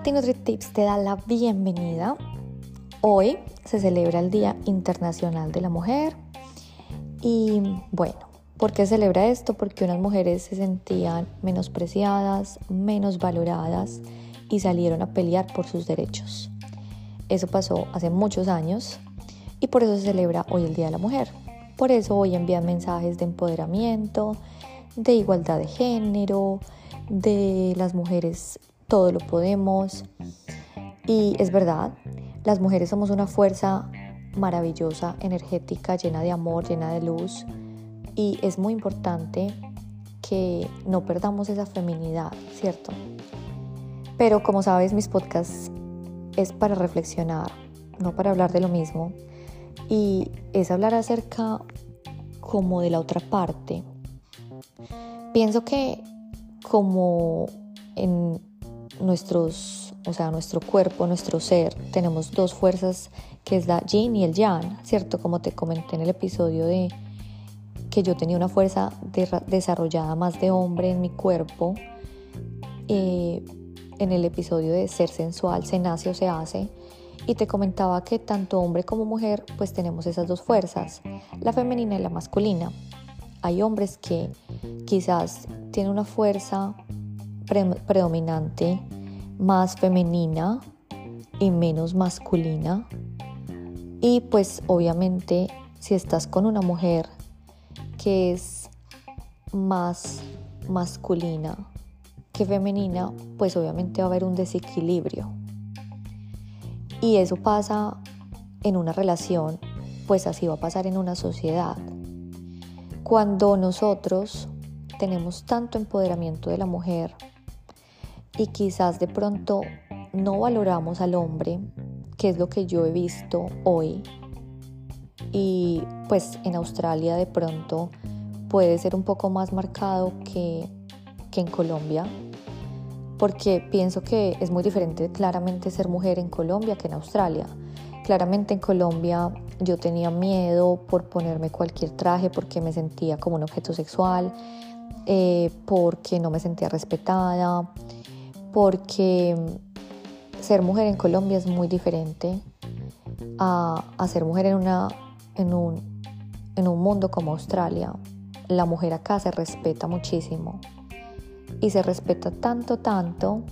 Katy NutriTips te da la bienvenida. Hoy se celebra el Día Internacional de la Mujer y bueno, ¿por qué celebra esto? Porque unas mujeres se sentían menospreciadas, menos valoradas y salieron a pelear por sus derechos. Eso pasó hace muchos años y por eso se celebra hoy el Día de la Mujer. Por eso hoy envían mensajes de empoderamiento, de igualdad de género, de las mujeres todo lo podemos. Y es verdad, las mujeres somos una fuerza maravillosa, energética, llena de amor, llena de luz. Y es muy importante que no perdamos esa feminidad, ¿cierto? Pero como sabes, mis podcasts es para reflexionar, no para hablar de lo mismo. Y es hablar acerca como de la otra parte. Pienso que como en nuestros, o sea, nuestro cuerpo, nuestro ser, tenemos dos fuerzas que es la yin y el yang, ¿cierto? Como te comenté en el episodio de que yo tenía una fuerza desarrollada más de hombre en mi cuerpo, eh, en el episodio de ser sensual, se nace o se hace, y te comentaba que tanto hombre como mujer pues tenemos esas dos fuerzas, la femenina y la masculina. Hay hombres que quizás tienen una fuerza predominante más femenina y menos masculina. Y pues obviamente si estás con una mujer que es más masculina que femenina, pues obviamente va a haber un desequilibrio. Y eso pasa en una relación, pues así va a pasar en una sociedad. Cuando nosotros tenemos tanto empoderamiento de la mujer, y quizás de pronto no valoramos al hombre, que es lo que yo he visto hoy. Y pues en Australia de pronto puede ser un poco más marcado que, que en Colombia, porque pienso que es muy diferente claramente ser mujer en Colombia que en Australia. Claramente en Colombia yo tenía miedo por ponerme cualquier traje porque me sentía como un objeto sexual, eh, porque no me sentía respetada, porque ser mujer en Colombia es muy diferente a, ser mujer en, una, en, un, en un mundo como Australia. La mujer acá se respeta muchísimo y se respeta tanto, tanto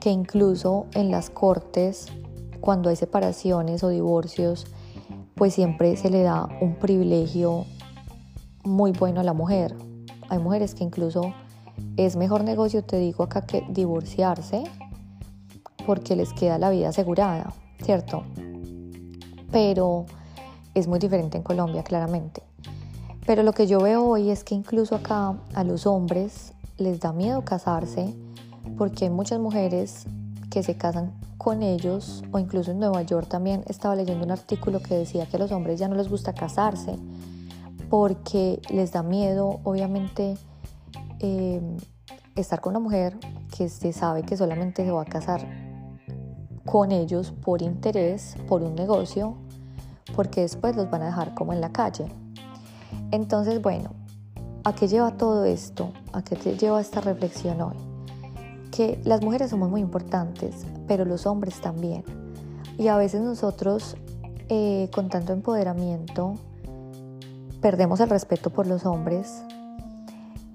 que incluso en las cortes, cuando hay separaciones o divorcios, pues siempre se le da un privilegio muy bueno a la mujer. Hay mujeres que incluso es mejor negocio, te digo acá, que divorciarse porque les queda la vida asegurada, ¿cierto? Pero es muy diferente en Colombia, claramente. Pero lo que yo veo hoy es que incluso acá a los hombres les da miedo casarse porque hay muchas mujeres que se casan con ellos o incluso en Nueva York también estaba leyendo un artículo que decía que a los hombres ya no les gusta casarse porque les da miedo obviamente Em, estar con una mujer que se sabe que solamente se va a casar con ellos por interés, por un negocio, porque después los van a dejar como en la calle. Entonces, bueno, ¿a qué lleva todo esto? ¿A qué te lleva esta reflexión hoy? Que las mujeres somos muy importantes, pero los hombres también. Y a veces nosotros, eh, con tanto empoderamiento, perdemos el respeto por los hombres,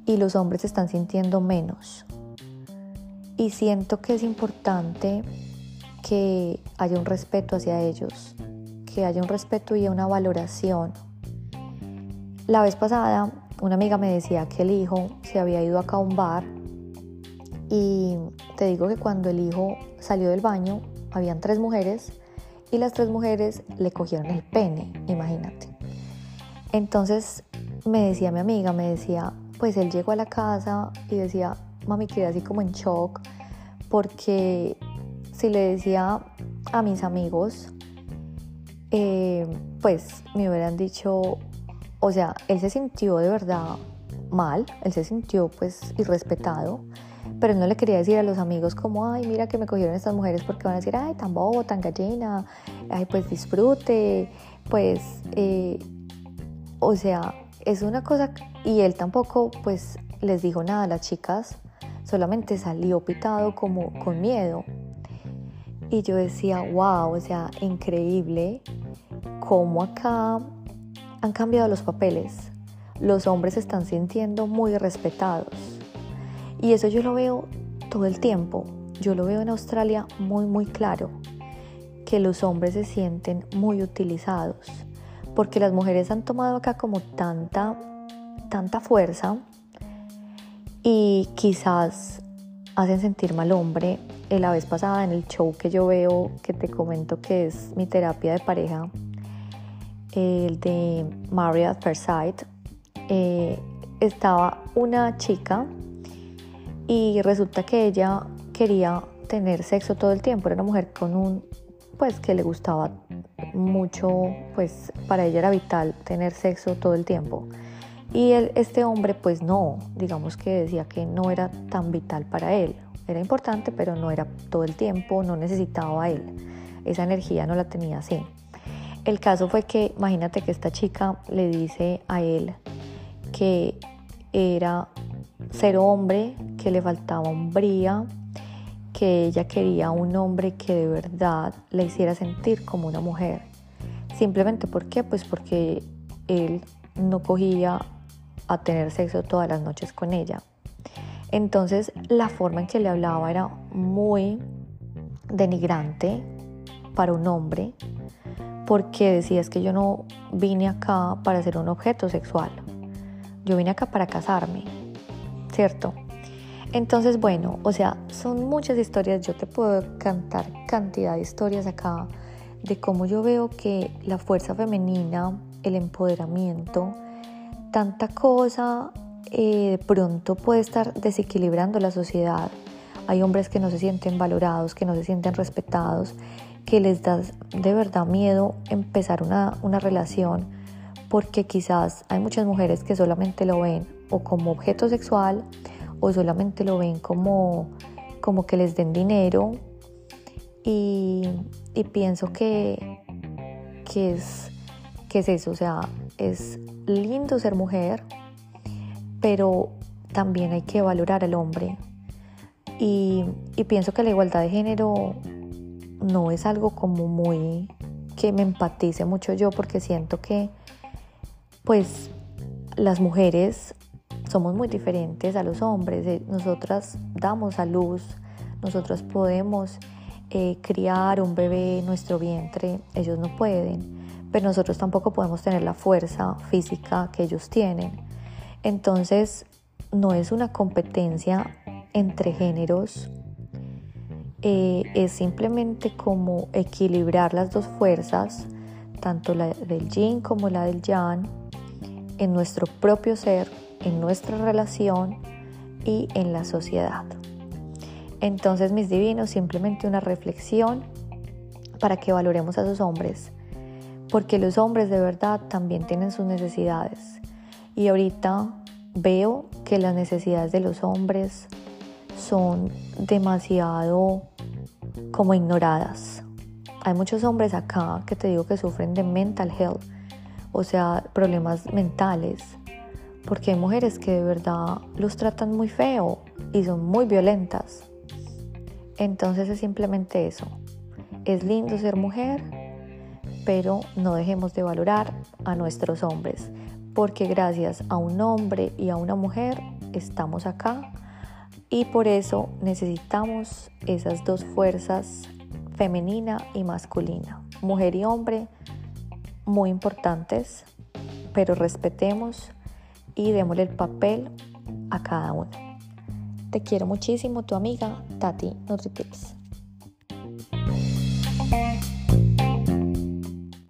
y los hombres se están sintiendo menos. Y siento que es importante que haya un respeto hacia ellos, que haya un respeto y una valoración. La vez pasada, una amiga me decía que el hijo se había ido acá a un bar y te digo que cuando el hijo salió del baño, habían tres mujeres y las tres mujeres le cogieron el pene, imagínate. Entonces me decía mi amiga, me decía, pues él llegó a la casa y decía, mami, quedé así como en shock, porque si le decía a mis amigos, eh, pues me hubieran dicho, o sea, él se sintió de verdad mal, él se sintió pues irrespetado, pero no le quería decir a los amigos como, ay, mira que me cogieron estas mujeres porque van a decir, ay, tan bobo, tan gallina, ay, pues disfrute, pues, eh, o sea, es una cosa y él tampoco pues les dijo nada a las chicas, solamente salió pitado como con miedo. Y yo decía, wow, o sea, increíble cómo acá han cambiado los papeles. Los hombres se están sintiendo muy respetados. Y eso yo lo veo todo el tiempo. Yo lo veo en Australia muy, muy claro. Que los hombres se sienten muy utilizados. Porque las mujeres han tomado acá como tanta, tanta fuerza. Y quizás hacen sentir mal hombre. La vez pasada en el show que yo veo, que te comento que es mi terapia de pareja, el de Marriott Sight, eh, estaba una chica y resulta que ella quería tener sexo todo el tiempo, era una mujer con un, pues que le gustaba mucho, pues para ella era vital tener sexo todo el tiempo. Y este hombre pues no, digamos que decía que no era tan vital para él, era importante pero no era todo el tiempo, no necesitaba él, esa energía no la tenía así. El caso fue que, imagínate que esta chica le dice a él que era ser hombre, que le faltaba hombría, que ella quería un hombre que de verdad le hiciera sentir como una mujer. Simplemente. Pues porque él no cogía a tener sexo todas las noches con ella. Entonces la forma en que le hablaba era muy denigrante para un hombre porque decías que yo no vine acá para ser un objeto sexual. Yo vine acá para casarme, ¿cierto? Entonces, bueno, o sea, son muchas historias. Yo te puedo cantar cantidad de historias acá de cómo yo veo que la fuerza femenina, el empoderamiento, tanta cosa eh, de pronto puede estar desequilibrando la sociedad. Hay hombres que no se sienten valorados, que no se sienten respetados que les da de verdad miedo empezar una, relación porque quizás hay muchas mujeres que solamente lo ven o como objeto sexual o solamente lo ven como, como que les den dinero y, pienso que, que, es, eso, o sea, es lindo ser mujer, pero también hay que valorar al hombre. Y pienso que la igualdad de género no es algo como muy que me empatice mucho yo porque siento que pues las mujeres somos muy diferentes a los hombres. Eh, nosotras damos a luz, nosotros podemos eh, criar un bebé en nuestro vientre, ellos no pueden, pero nosotros tampoco podemos tener la fuerza física que ellos tienen. Entonces, no es una competencia entre géneros, eh, es simplemente como equilibrar las dos fuerzas, tanto la del yin como la del yang, en nuestro propio ser, en nuestra relación y en la sociedad. Entonces, mis divinos, simplemente una reflexión para que valoremos a esos hombres, porque los hombres de verdad también tienen sus necesidades. Y ahorita veo que las necesidades de los hombres son demasiado como ignoradas. Hay muchos hombres acá que te digo que sufren de mental health, o sea, problemas mentales, porque hay mujeres que de verdad los tratan muy feo y son muy violentas. Entonces es simplemente eso. Es lindo ser mujer, pero no dejemos de valorar a nuestros hombres, porque gracias a un hombre y a una mujer estamos acá y por eso necesitamos esas dos fuerzas, femenina y masculina, mujer y hombre, muy importantes, pero respetemos y démosle el papel a cada uno. Te quiero muchísimo, tu amiga Tati NutriTips.